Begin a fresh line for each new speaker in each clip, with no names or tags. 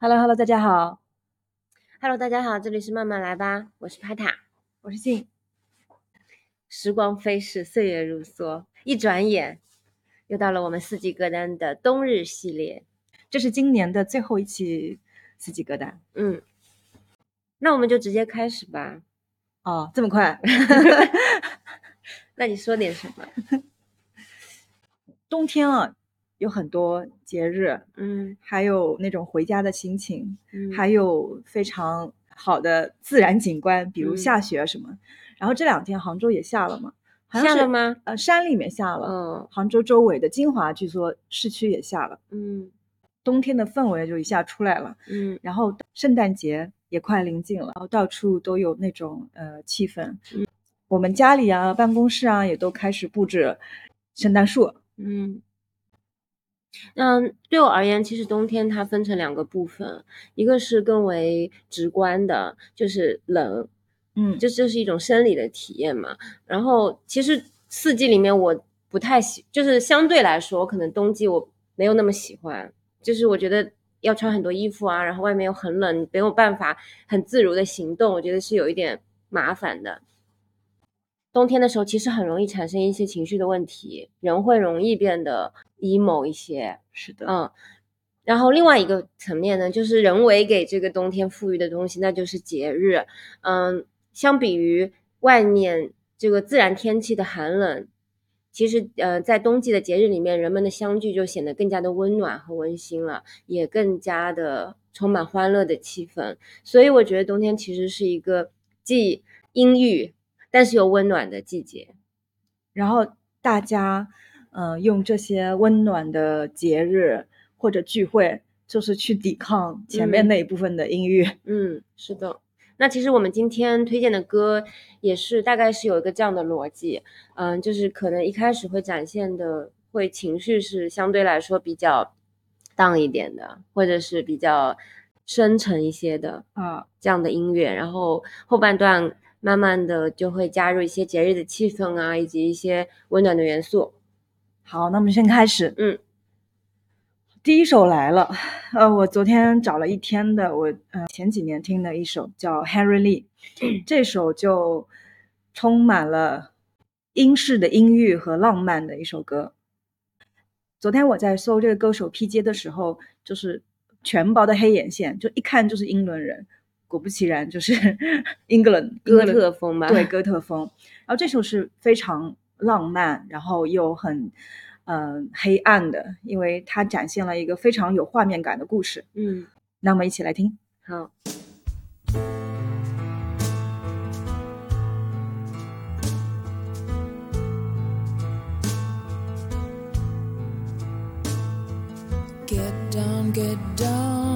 Hello，Hello，大家好。
Hello，大家好，这里是慢慢来吧，我是帕塔。
我是静。
时光飞逝，岁月如梭，一转眼又到了我们四季歌单的冬日系列。
这是今年的最后一期四季歌单。
嗯，那我们就直接开始吧。
哦，这么快？
那你说点什么？
冬天啊，有很多节日，
嗯
还有那种回家的心情，
嗯，
还有非常好的自然景观，比如
嗯
下雪什么。然后这两天杭州也下了嘛？好像是
下了？吗？
呃，山里面下了。
嗯
杭州周围的金华，据说市区也下了。
嗯
冬天的氛围就一下出来了。
嗯
然后圣诞节也快临近了，然后到处都有那种呃气氛。
嗯
我们家里啊、办公室啊也都开始布置圣诞树。
嗯。嗯，对我而言，其实冬天它分成两个部分，一个是更为直观的，就是冷，
嗯，
这这是一种生理的体验嘛。然后其实四季里面我不太喜，就是相对来说，可能冬季我没有那么喜欢，就是我觉得要穿很多衣服啊，然后外面又很冷，没有办法很自如的行动，我觉得是有一点麻烦的。冬天的时候，其实很容易产生一些情绪的问题，人会容易变得 emo 一些。
是的，
嗯，然后另外一个层面呢，就是人为给这个冬天赋予的东西，那就是节日。嗯，相比于外面这个自然天气的寒冷，其实呃，在冬季的节日里面，人们的相聚就显得更加的温暖和温馨了，也更加的充满欢乐的气氛。所以我觉得冬天其实是一个既阴郁但是有温暖的季节。
然后大家嗯、呃用这些温暖的节日或者聚会，就是去抵抗前面
嗯
那一部分的阴郁。
嗯，是的。那其实我们今天推荐的歌也是大概是有一个这样的逻辑，嗯，就是可能一开始会展现的会情绪是相对来说比较荡一点的，或者是比较深沉一些的
啊，
这样的音乐，然后后半段慢慢的就会加入一些节日的气氛啊，以及一些温暖的元素。
好，那我们先开始。
嗯，
第一首来了，呃，我昨天找了一天的，我呃前几年听的一首叫 Harry Lee，这首就充满了英式的音域和浪漫的一首歌。昨天我在搜这个歌手 P J 的时候，就是全包的黑眼线，就一看就是英伦人，果不其然就是 England
哥特风吧，
对，哥特风。然后这首是非常浪漫，然后又很嗯、呃黑暗的，因为它展现了一个非常有画面感的故事。
嗯，
那我们一起来听。
好。
Get down, get down,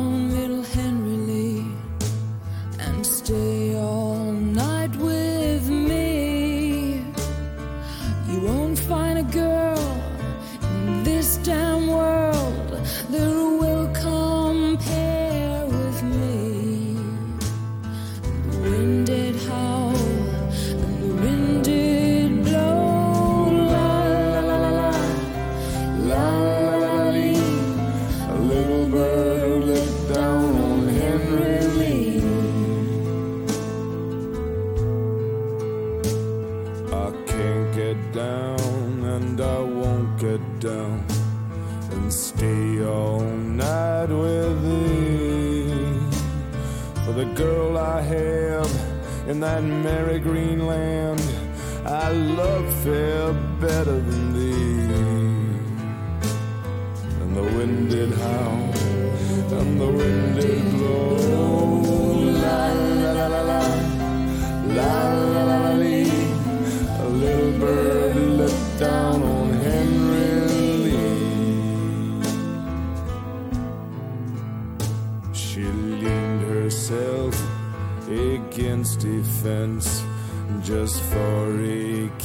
that
merry green land, I love fair better than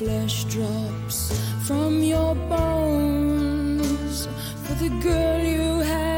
Flesh drops from your bones. For the girl you have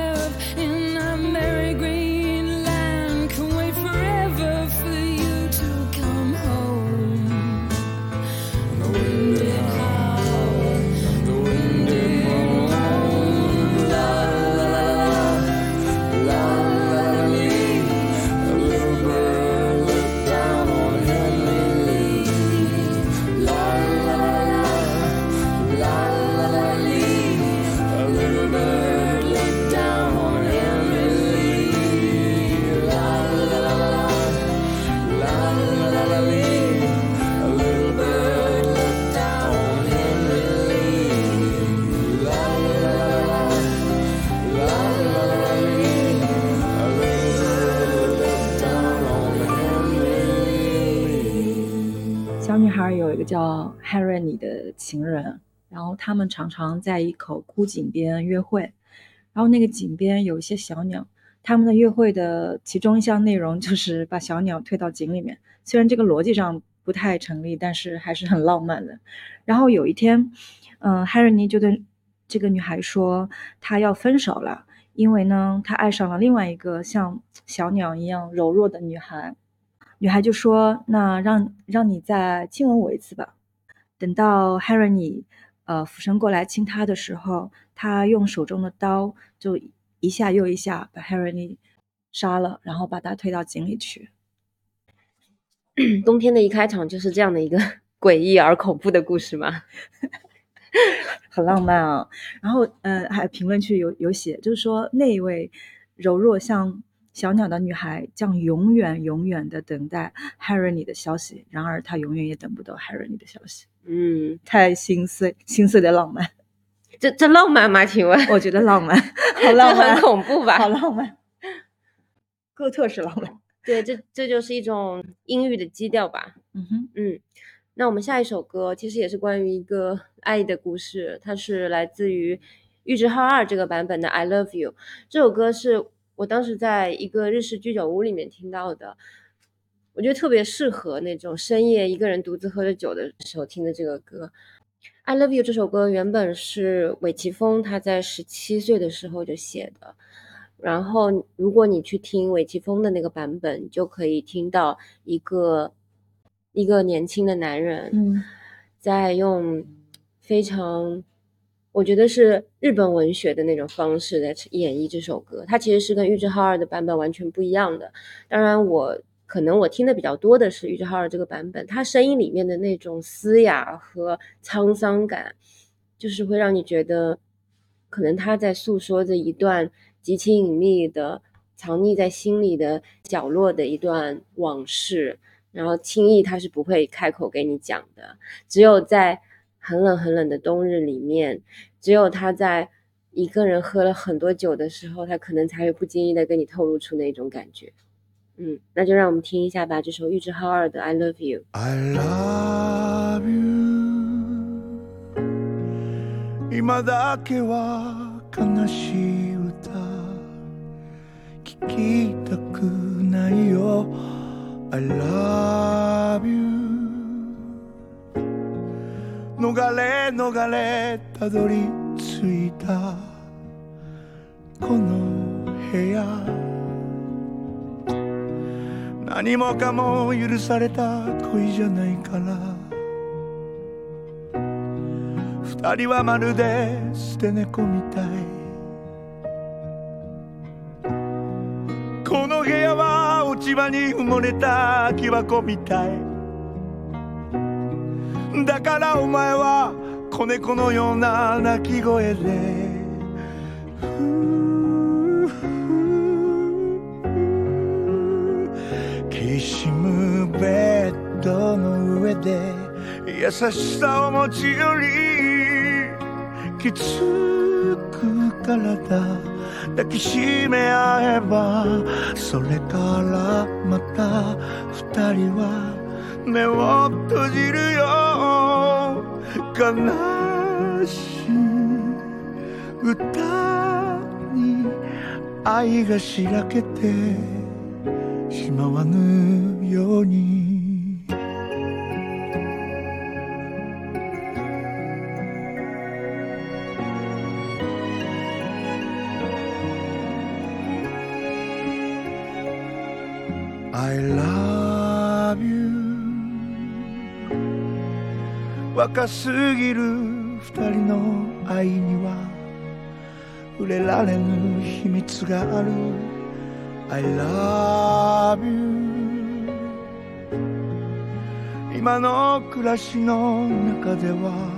叫 Harry 的情人，然后他们常常在一口枯井边约会，然后那个井边有一些小鸟，他们的约会的其中一项内容就是把小鸟推到井里面。虽然这个逻辑上不太成立，但是还是很浪漫的。然后有一天，嗯、h a r r y 就对这个女孩说，他要分手了，因为呢，他爱上了另外一个像小鸟一样柔弱的女孩。女孩就说：“那让让你再亲吻我一次吧。”等到 Harry 呃俯身过来亲她的时候，他用手中的刀就一下又一下把 Harry 杀了，然后把他推到井里去。
冬天的一开场就是这样的一个 诡异而恐怖的故事吗？
很浪漫啊。然后，呃，还评论区有有写，就是说那一位柔弱像小鸟的女孩将永远永远的等待 Harry 的消息，然而她永远也等不到 Harry 的消息，
嗯，
太心碎，心碎的浪漫，
这这浪漫吗？请问，
我觉得浪漫，好浪漫，
很恐怖吧？
好浪漫。哥特式浪漫，
对，这这就是一种阴郁的基调吧。
嗯哼，
嗯，那我们下一首歌其实也是关于一个爱的故事，它是来自于玉置浩二这个版本的《I Love You》。这首歌是我当时在一个日式居酒屋里面听到的，我觉得特别适合那种深夜一个人独自喝着酒的时候听的这个歌。《I Love You》这首歌原本是韦奇峰他在十七岁的时候就写的，然后如果你去听韦奇峰的那个版本，就可以听到一个一个年轻的男人，
嗯，
在用非常，我觉得是日本文学的那种方式在演绎这首歌。它其实是跟玉置浩二的版本完全不一样的。当然我，可能我听的比较多的是玉置浩二这个版本，他声音里面的那种嘶哑和沧桑感，就是会让你觉得，可能他在诉说着一段极其隐秘的、藏匿在心里的角落的一段往事。然后轻易他是不会开口给你讲的，只有在很冷很冷的冬日里面，只有他在一个人喝了很多酒的时候，他可能才会不经意的跟你透露出那种感觉。嗯，那就让我们听一下吧，这首玉置浩二的《I Love You》。
I love you 今だけは悲しい歌聞きたくないよ I love you 逃れ逃れたどり着いた。この部屋。何もかも許された恋じゃないから。二人はまるで捨て猫みたい。この部屋は落ち葉に埋もれた木箱みたい。だからお前は子猫のような鳴き声で。ふうふうきしむベッドの上で優しさを持ち寄りきつく体抱きしめ合えばそれからまた二人は目を閉じるよ。悲しい歌に愛がしらけてしまわぬ。若すぎる。二人の愛には。触れられぬ秘密がある。I love you 今の暮らしの中では。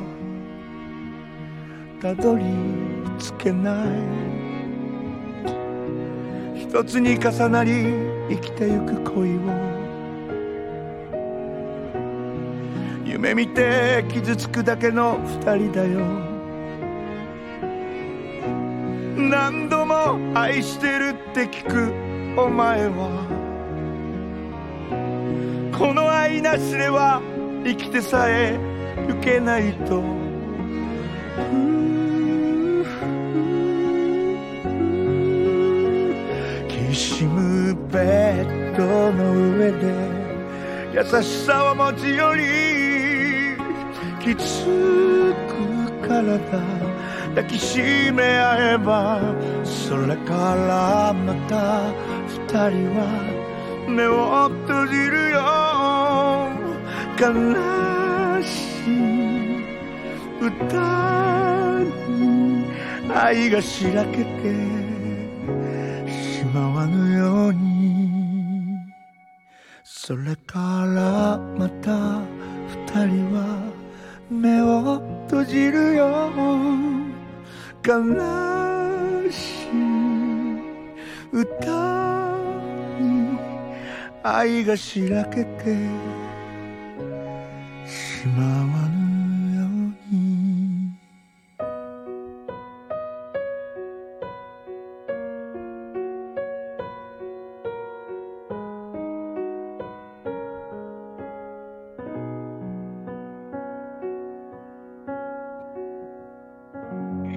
たどり着けない。一つに重なり生きてゆく恋を。夢見て傷つくだけの二人だよ。何度も愛してるって聞くお前は。この愛なしでは生きてさえゆけないと。きしむベッドの上で優しさは持ちよりきつく体。抱きしめ合えばそれからまた二人は目を閉じるよ。悲しい歌に愛がしらけてしまわぬように。それからまた二人は目を閉じるよ悲しい歌に愛がしらけてしまわない。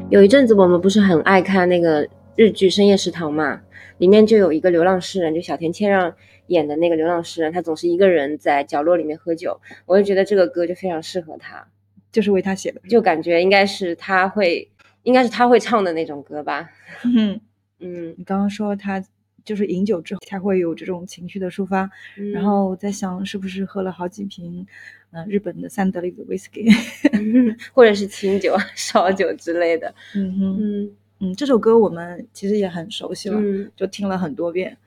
有一阵子我们不是很爱看那个日剧《深夜食堂》嘛，里面就有一个流浪诗人，就小田切让演的那个流浪诗人，他总是一个人在角落里面喝酒，我就觉得这个歌就非常适合他，
就是为他写的。
就感觉应该是他会，应该是他会唱的那种歌吧。
嗯，
嗯，
你刚刚说他就是饮酒之后才会有这种情绪的抒发，
嗯
然后我在想是不是喝了好几瓶，嗯、日本的三得利的 whisky。
或者是清酒、烧酒之类的。
嗯哼，
嗯
嗯，这首歌我们其实也很熟悉了，
嗯
就听了很多遍，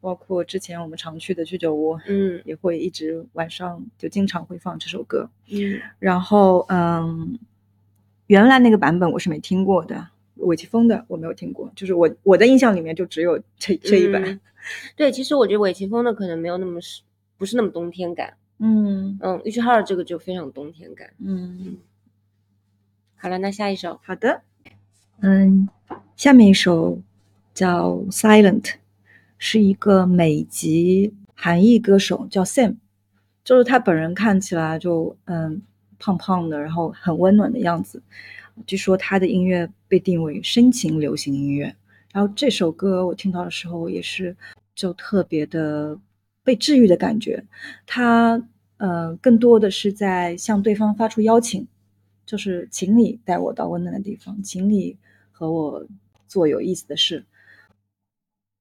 包括之前我们常去的居酒屋，
嗯
也会一直晚上就经常会放这首歌。
嗯
然后，嗯，原来那个版本我是没听过的，韦奇峰的我没有听过，就是我我的印象里面就只有这这一版。
嗯对，其实我觉得尾奇峰的可能没有那么是不是那么冬天感。
嗯
嗯，玉置浩二这个就非常冬天感。
嗯，
好了，那下一首。
好的，嗯，下面一首叫《Silent》，是一个美籍韩裔歌手，叫 Sam，就是他本人看起来就嗯胖胖的，然后很温暖的样子。据说他的音乐被定为深情流行音乐，然后这首歌我听到的时候也是就特别的被治愈的感觉。他呃更多的是在向对方发出邀请，就是请你带我到温暖的地方，请你和我做有意思的事。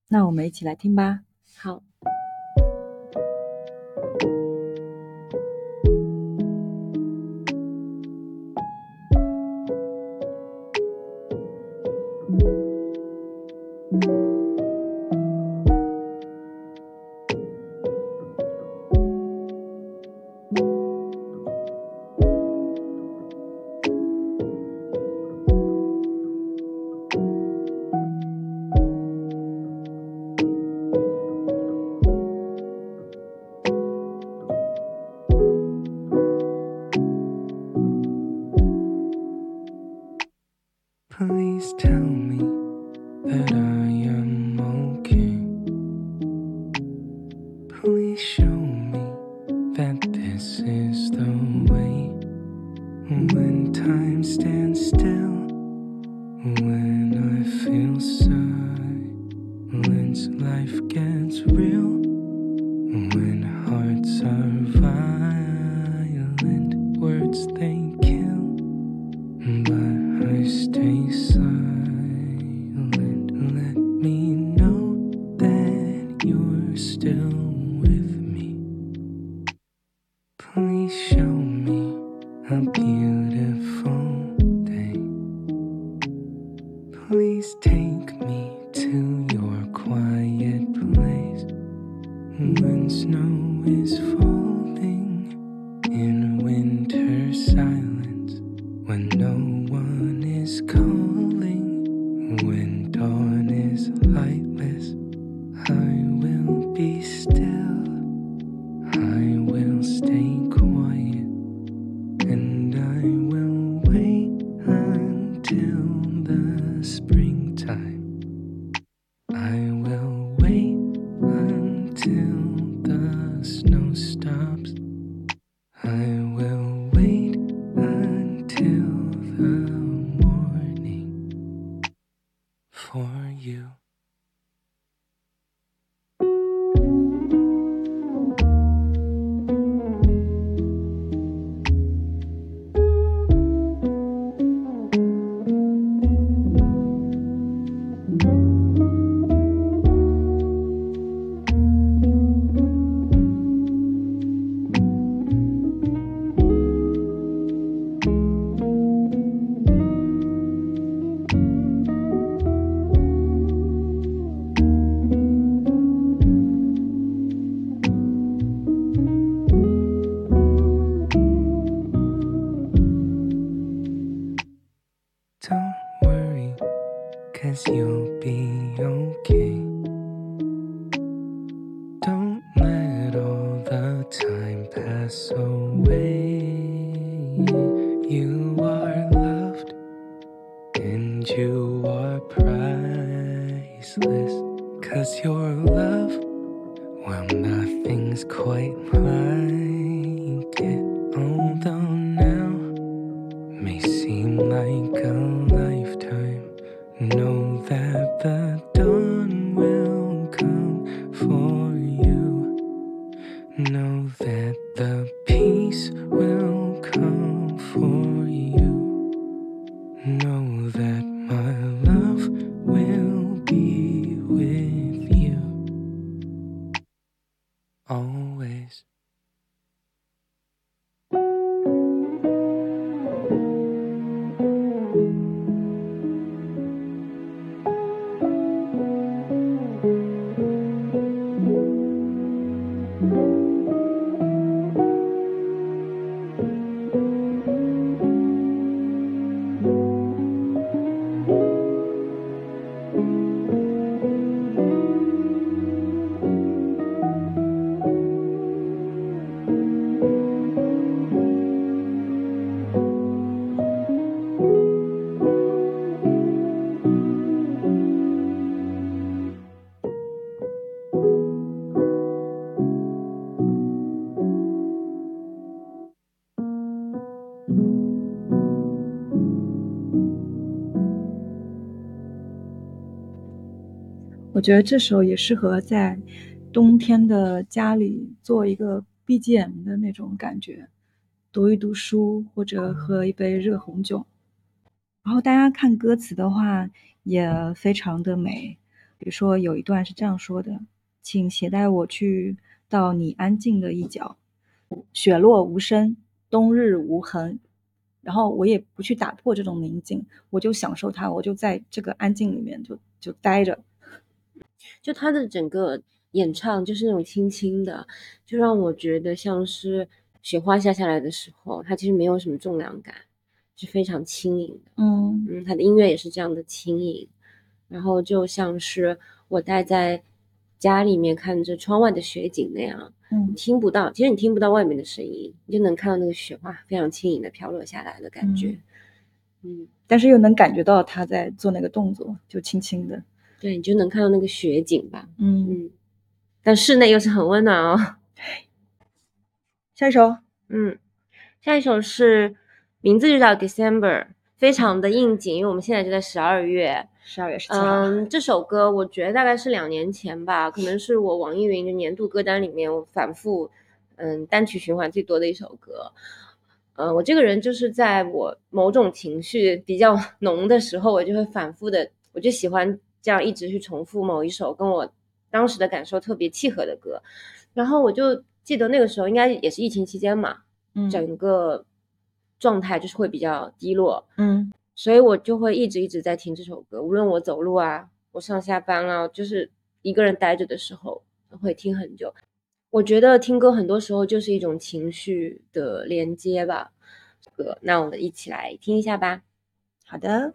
那我们一起来听吧。
好。
appear.
我觉得这首也适合在冬天的家里做一个 BGM 的那种感觉，读一读书或者喝一杯热红酒。然后大家看歌词的话也非常的美，比如说有一段是这样说的：“请携带我去到你安静的一角，雪落无声，冬日无痕。”然后我也不去打破这种宁静，我就享受它，我就在这个安静里面就就待着。
就他的整个演唱就是那种轻轻的，就让我觉得像是雪花下下来的时候，它其实没有什么重量感，是非常轻盈的。
嗯
嗯，他的音乐也是这样的轻盈，然后就像是我待在家里面看着窗外的雪景那样，
嗯
听不到，其实你听不到外面的声音，你就能看到那个雪花非常轻盈的飘落下来的感觉。嗯，
但是又能感觉到他在做那个动作，就轻轻的。
对，你就能看到那个雪景吧。
嗯，
嗯，但室内又是很温暖哦。
下一首，
嗯，下一首是名字就叫 December，非常的应景，因为我们现在就在十二月。
十二月十七号。
嗯，这首歌我觉得大概是两年前吧，可能是我网易云的年度歌单里面我反复嗯单曲循环最多的一首歌。呃，我这个人就是在我某种情绪比较 浓的时候，我就会反复的，我就喜欢这样一直去重复某一首跟我当时的感受特别契合的歌。然后我就记得那个时候应该也是疫情期间嘛，
嗯
整个状态就是会比较低落，
嗯
所以我就会一直一直在听这首歌，无论我走路啊，我上下班啊，就是一个人待着的时候会听很久。我觉得听歌很多时候就是一种情绪的连接吧。歌，那我们一起来听一下吧。
好的。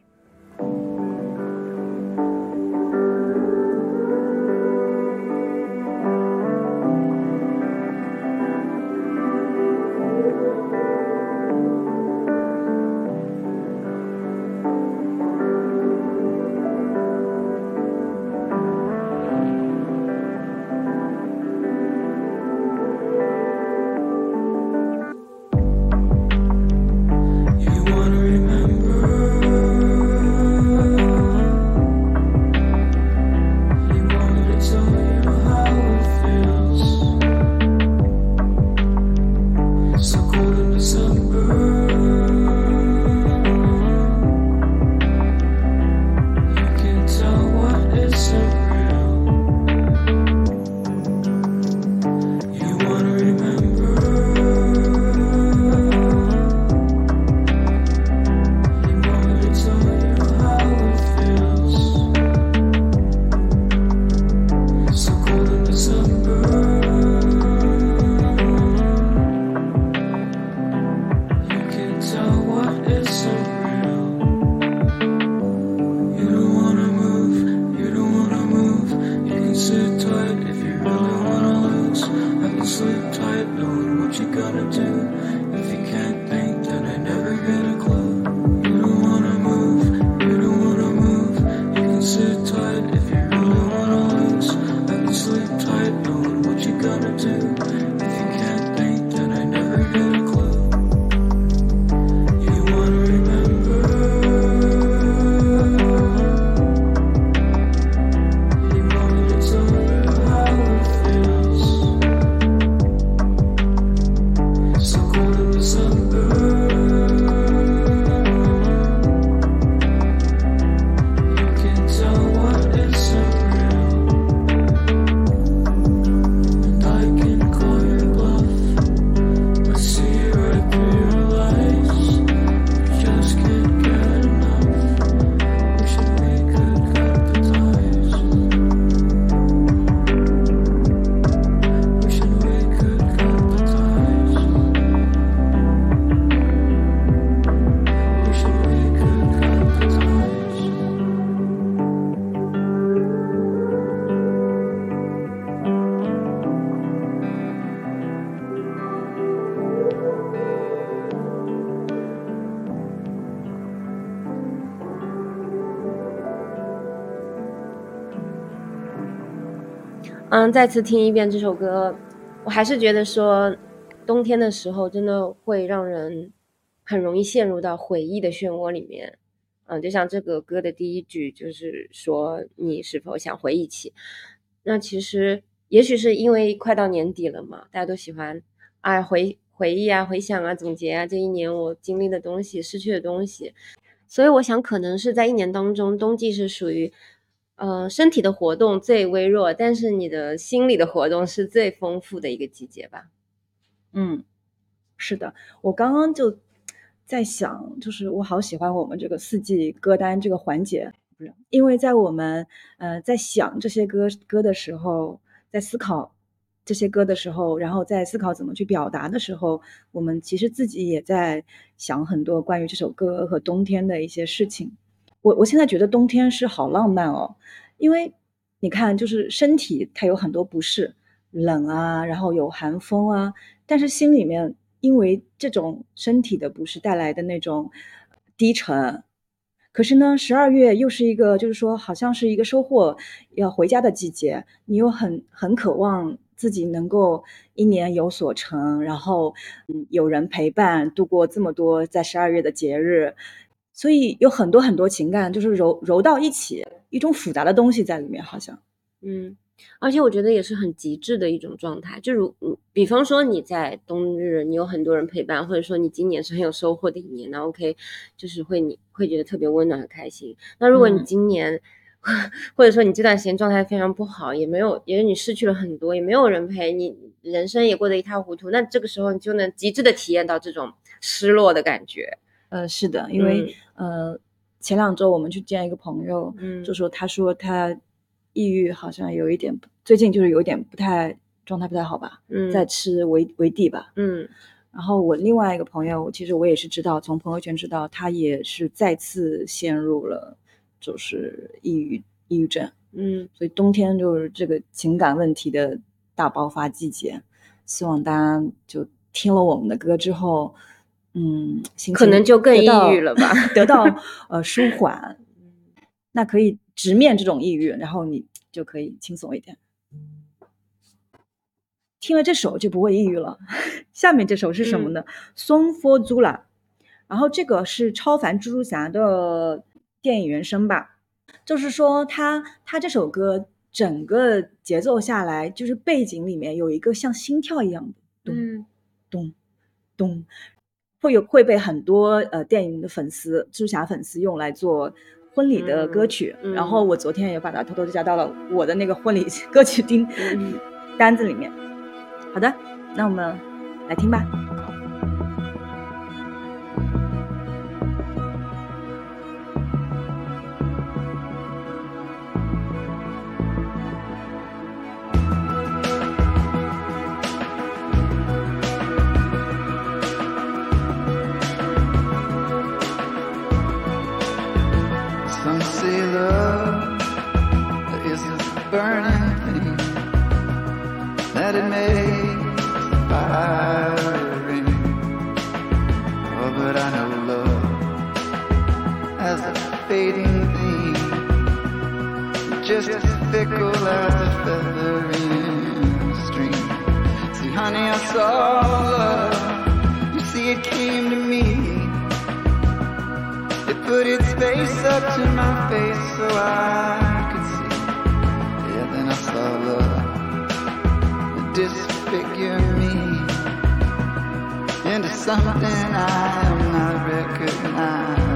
再次听一遍这首歌，我还是觉得说，冬天的时候真的会让人很容易陷入到回忆的漩涡里面。嗯，就像这个歌的第一句就是说你是否想回忆起？那其实也许是因为快到年底了嘛，大家都喜欢啊回回忆啊、回想啊、总结啊这一年我经历的东西、失去的东西，所以我想可能是在一年当中，冬季是属于呃身体的活动最微弱，但是你的心理的活动是最丰富的一个季节吧。
嗯，是的，我刚刚就在想，就是我好喜欢我们这个四季歌单这个环节，不是因为在我们呃在想这些歌歌的时候，在思考这些歌的时候，然后在思考怎么去表达的时候，我们其实自己也在想很多关于这首歌和冬天的一些事情。我我现在觉得冬天是好浪漫哦，因为你看，就是身体它有很多不适，冷啊，然后有寒风啊，但是心里面因为这种身体的不适带来的那种低沉，可是呢，十二月又是一个，就是说，好像是一个收获要回家的季节，你又很很渴望自己能够一年有所成，然后嗯，有人陪伴度过这么多在十二月的节日，所以有很多很多情感就是揉揉到一起，一种复杂的东西在里面，好像。
嗯，而且我觉得也是很极致的一种状态。就如，嗯比方说你在冬日，你有很多人陪伴，或者说你今年是很有收获的一年，那 OK，就是会你会觉得特别温暖很开心。那如果你
嗯
今年，或者说你这段时间状态非常不好，也没有，也你失去了很多，也没有人陪你，人生也过得一塌糊涂，那这个时候你就能极致的体验到这种失落的感觉。
呃，是的，因为、呃，前两周我们去见一个朋友，
嗯。
就说他说他抑郁好像有一点不，最近就是有一点不太状态不太好吧，
嗯。
在吃维维 D 吧。
嗯。
然后我另外一个朋友，其实我也是知道，从朋友圈知道，他也是再次陷入了就是抑郁抑郁症。
嗯。
所以冬天就是这个情感问题的大爆发季节，希望大家就听了我们的歌之后，嗯，心
可能就更抑郁了吧
得到 呃舒缓，那可以直面这种抑郁，然后你就可以轻松一点。听了这首就不会抑郁了。下面这首是什么呢？松 for Zula，然后这个是超凡蜘蛛侠的电影原声吧。就是说他他这首歌整个节奏下来，就是背景里面有一个像心跳一样的咚
嗯
咚咚，会有会被很多呃电影的粉丝、蜘蛛侠粉丝用来做婚礼的歌曲。然后我昨天也把它偷偷地加到了我的那个婚礼 歌曲丁
嗯
单子里面。好的，那我们来听吧。
But I know love as a fading thing, just as fickle as a feather in a stream. See, honey, I saw love. You see, it came to me. It put its face up to my face so I could see. Yeah, then I saw love disfigure me into something I am not recognizing.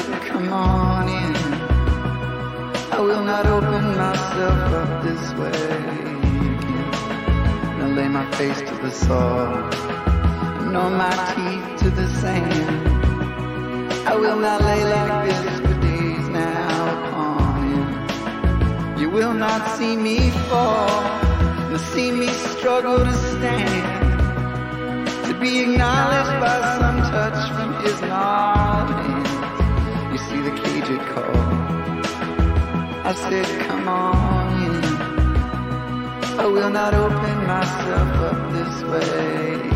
Said, come on in. I will not open myself up this way again. Now lay my face to the saw, nor my teeth to the sand. I will not lay like this for days now upon him. You will not see me fall, nor see me struggle to stand to be acknowledged by some touch from his gnarled I said, come on in. I will not open myself up this way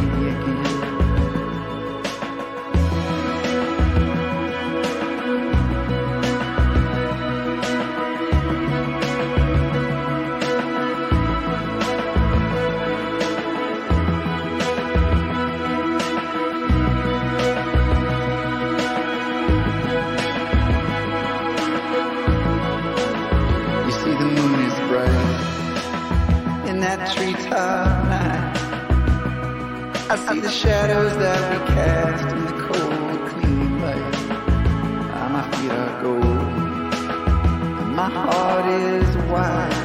see the shadows that we cast in the cold, clean light. My feet are gold, and my heart is white.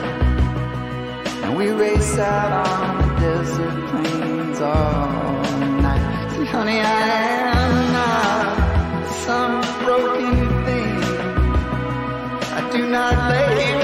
And we race out on the desert plains all night. See, honey, I am not some broken thing. I do not lay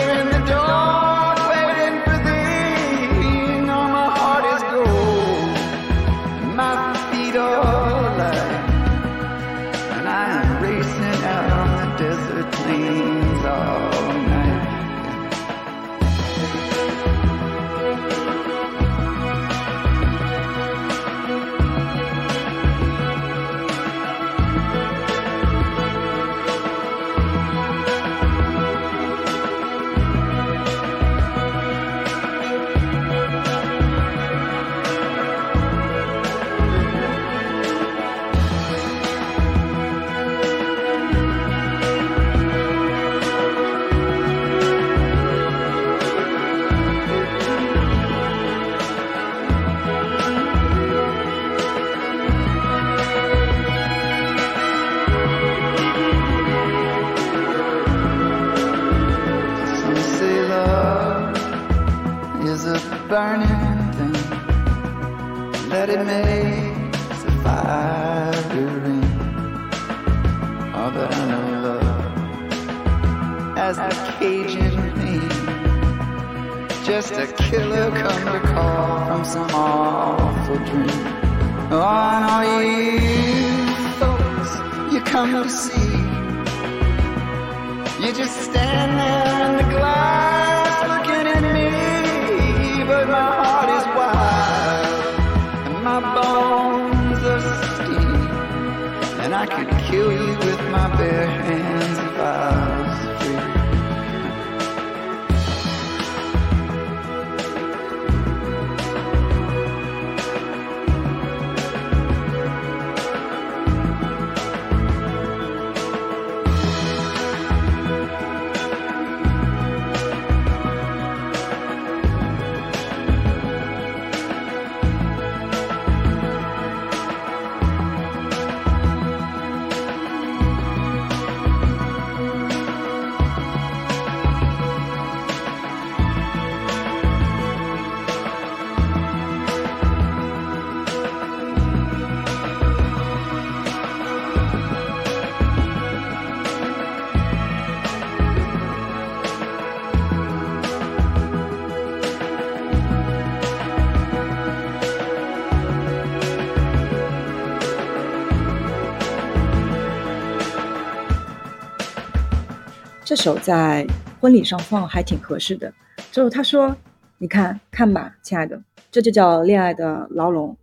首在婚礼上放还挺合适的。之后他说：“你看看吧，亲爱的，这就叫恋爱的牢笼，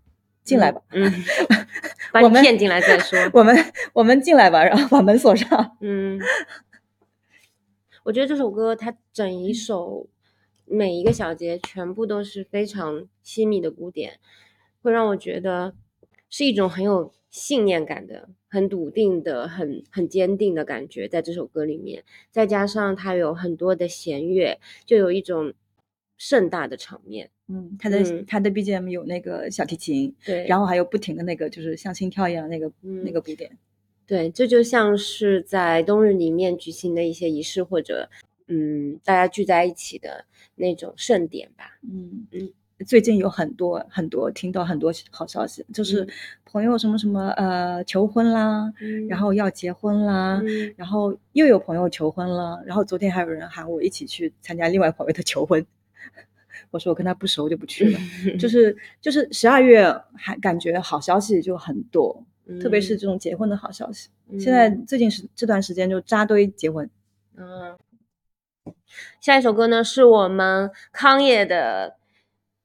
进来吧。
嗯，把你骗进来再说。
我们我们进来吧，然后把门锁上。
嗯，我觉得这首歌它整一首每一个小节全部都是非常细密的鼓点，会让我觉得是一种很有信念感的、很笃定的、很很坚定的感觉，在这首歌里面，再加上它有很多的弦乐，就有一种盛大的场面。
嗯，他的、
嗯
他的 BGM 有那个小提琴，
对，
然后还有不停的那个就是像心跳一样那个、那
嗯
个鼓点。
对，这就像是在冬日里面举行的一些仪式，或者嗯，大家聚在一起的那种盛典吧。
嗯
嗯，
最近有很多很多听到很多好消息，就是
嗯
朋友什么什么呃求婚啦，
嗯。
然后要结婚啦，
嗯。
然后又有朋友求婚了，然后昨天还有人喊我一起去参加另外朋友的求婚，我说我跟他不熟就不去了，就是就是十二月还感觉好消息就很多，特别是这种结婚的好消息。现在最近是这段时间就扎堆结婚，
嗯，下一首歌呢是我们康业的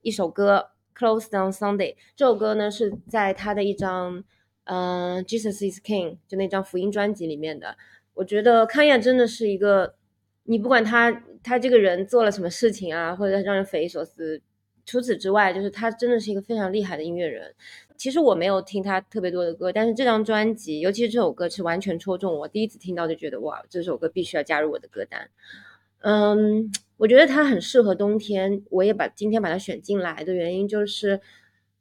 一首歌《Close on Sunday》。这首歌呢是在他的一张嗯、《Jesus Is King》就那张福音专辑里面的。我觉得康业真的是一个，你不管他他这个人做了什么事情啊，或者让人匪夷所思，除此之外，就是他真的是一个非常厉害的音乐人。其实我没有听他特别多的歌，但是这张专辑，尤其是这首歌，是完全戳中我。第一次听到就觉得哇，这首歌必须要加入我的歌单。嗯，我觉得它很适合冬天，我也把今天把它选进来的原因就是，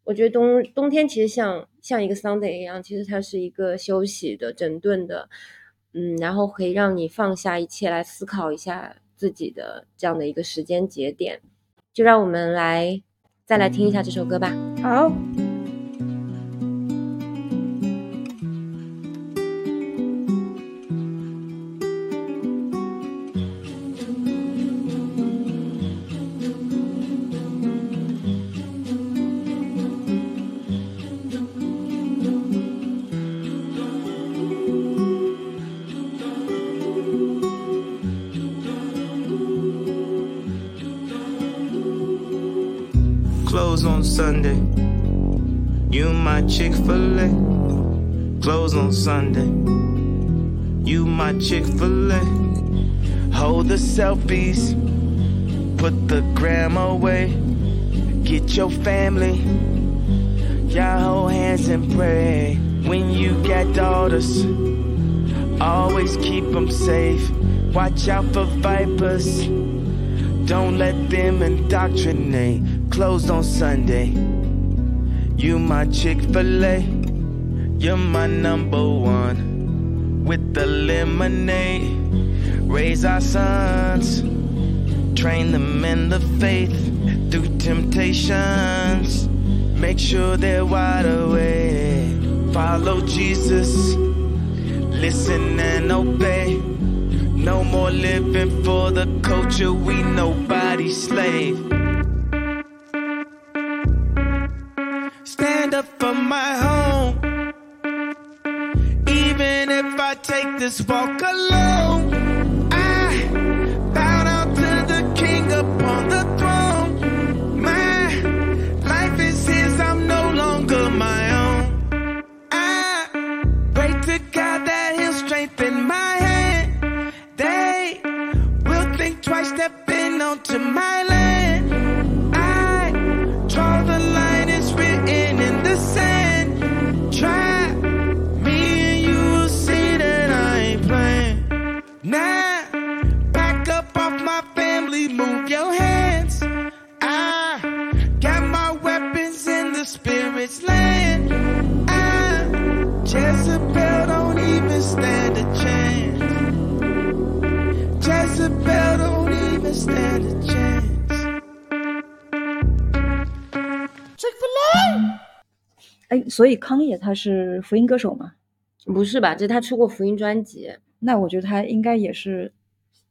我觉得冬冬天其实像像一个 Sunday 一样，其实它是一个休息的、整顿的，嗯，然后可以让你放下一切来思考一下自己的这样的一个时间节点。就让我们来再来听一下这首歌吧。
好。
Sunday. You my Chick fil A. Close on Sunday. You my Chick fil A. Hold the selfies. Put the gram away. Get your family. Y'all hold hands and pray. When you got daughters, always keep them safe. Watch out for vipers. Don't let them indoctrinate. Closed on Sunday. You my Chick fil A. You're my number one. With the lemonade. Raise our sons. Train them in the faith. through temptations. Make sure they're wide awake. Follow Jesus, listen and obey. No more living for the culture, we nobody's slave. just walk alone.
所以康也他是福音歌手嘛？
不是吧？这他出过福音专辑，
那我觉得他应该也是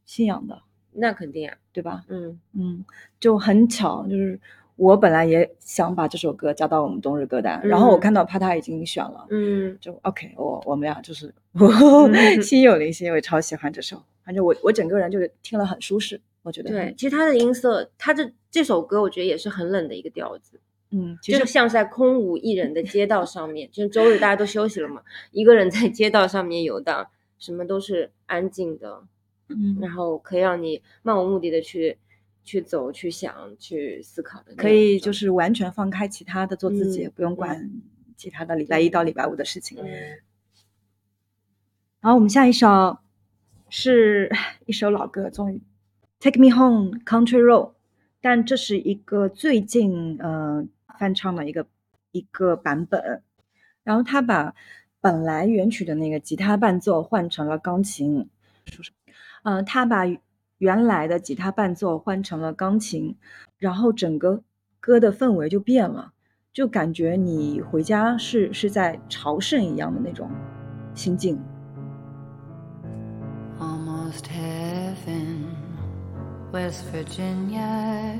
信仰的，
那肯定啊。
对吧？
嗯
嗯，就很巧，就是我本来也想把这首歌加到我们冬日歌单，然后我
嗯
看到帕塔已经选了，
嗯
就 OK，我我们俩就是 心有灵犀，我也超喜欢这首，反正我我整个人就是听了很舒适，我觉得
对，其实他的音色，他这这首歌我觉得也是很冷的一个调子，
嗯，其实
就像是在空无一人的街道上面，就是周日大家都休息了嘛，一个人在街道上面游荡，什么都是安静的，
嗯
然后可以让你漫无目的的去去走、去想、去思考的
可以就是完全放开其他的做自己，
嗯
不用管其他的礼拜一到礼拜五的事情。
嗯
然后我们下一首是一首老歌，终于《Take Me Home Country Road》，但这是一个最近呃翻唱的一个一个版本，然后他把本来原曲的那个吉他伴奏换成了钢琴，呃，他把原来的吉他伴奏换成了钢琴，然后整个歌的氛围就变了，就感觉你回家是是在朝圣一样的那种心境。
Almost heaven, West Virginia,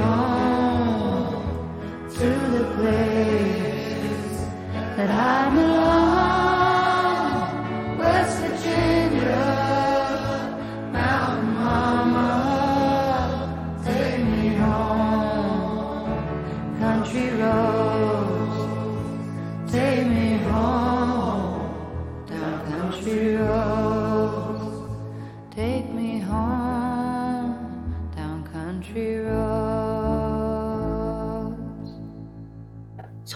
home to the place that I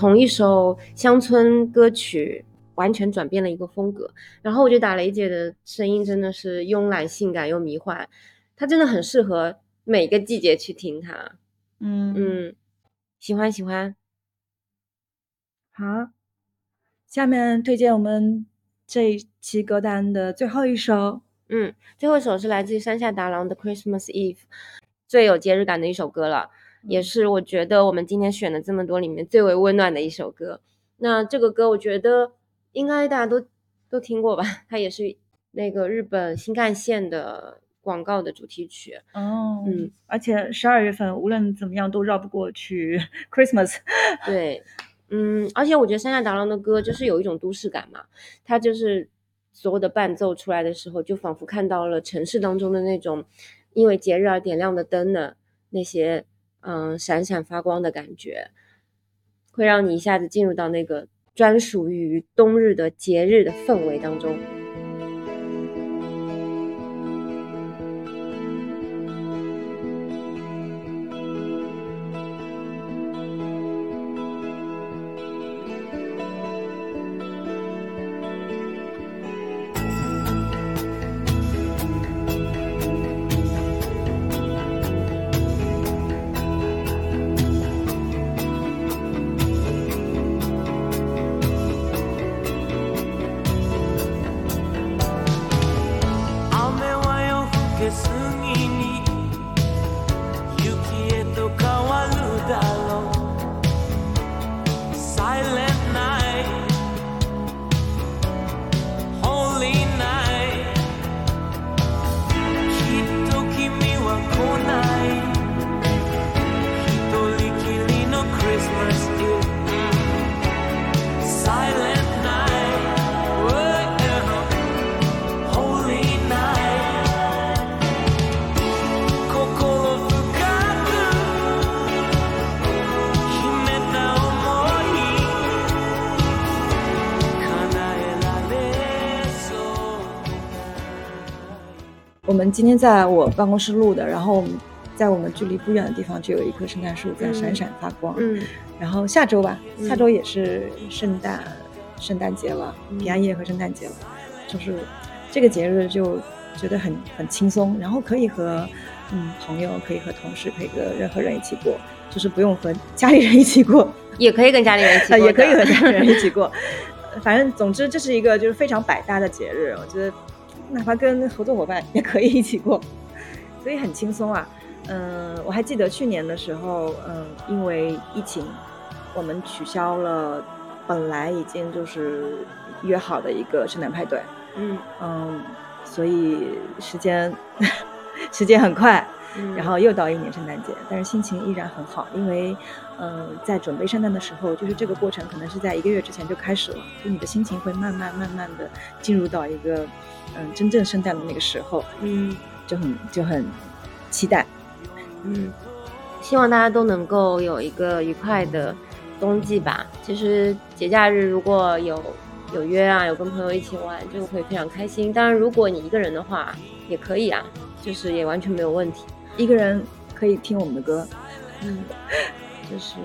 从一首乡村歌曲完全转变了一个风格。然后我觉得打雷姐的声音真的是慵懒、性感又迷幻，她真的很适合每个季节去听它。
嗯
嗯，喜欢喜欢。
好，下面推荐我们这一期歌单的最后一首，
嗯，最后一首是来自于山下达郎的《Christmas Eve》，最有节日感的一首歌了，也是我觉得我们今天选的这么多里面最为温暖的一首歌。那这个歌我觉得应该大家都都听过吧？它也是那个日本新干线的广告的主题曲。
哦
嗯，
而且十二月份无论怎么样都绕不过去 Christmas。
对，嗯，而且我觉得山下达郎的歌就是有一种都市感嘛，它就是所有的伴奏出来的时候，就仿佛看到了城市当中的那种因为节日而点亮的灯的，那些嗯闪闪发光的感觉，会让你一下子进入到那个专属于冬日的节日的氛围当中。
今天在我办公室录的，然后我们在我们距离不远的地方就有一棵圣诞树在闪闪发光。
嗯
然后下周吧，
嗯
下周也是圣诞圣诞节了，
嗯
平安夜和圣诞节了，就是这个节日就觉得很很轻松，然后可以和嗯朋友，可以和同事，可以和任何人一起过，就是不用和家里人一起过，
也可以跟家里人一起
啊，
过
也可以和家里人一起过。呃反正总之这是一个就是非常百搭的节日，我觉得哪怕跟合作伙伴也可以一起过，所以很轻松啊。嗯，我还记得去年的时候，嗯，因为疫情，我们取消了本来已经就是约好的一个圣诞派对，
嗯。
嗯，所以时间 时间很快，
嗯，
然后又到一年圣诞节，但是心情依然很好，因为，嗯、在准备圣诞的时候，就是这个过程可能是在一个月之前就开始了，就你的心情会慢慢慢慢的进入到一个，嗯、真正圣诞的那个时候，
嗯
就很就很期待。
嗯，希望大家都能够有一个愉快的冬季吧。其实节假日如果有有约啊，有跟朋友一起玩，就会非常开心。当然，如果你一个人的话，也可以啊，就是也完全没有问题。
一个人可以听我们的歌，
嗯
就是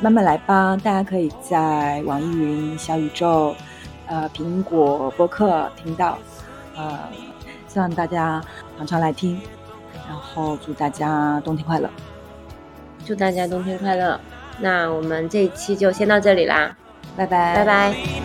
慢慢来吧。大家可以在网易云、小宇宙、呃苹果播客听到，呃，希望大家常常来听，然后祝大家冬天快乐。
祝大家冬天快乐。那我们这一期就先到这里啦，
拜拜，
拜拜。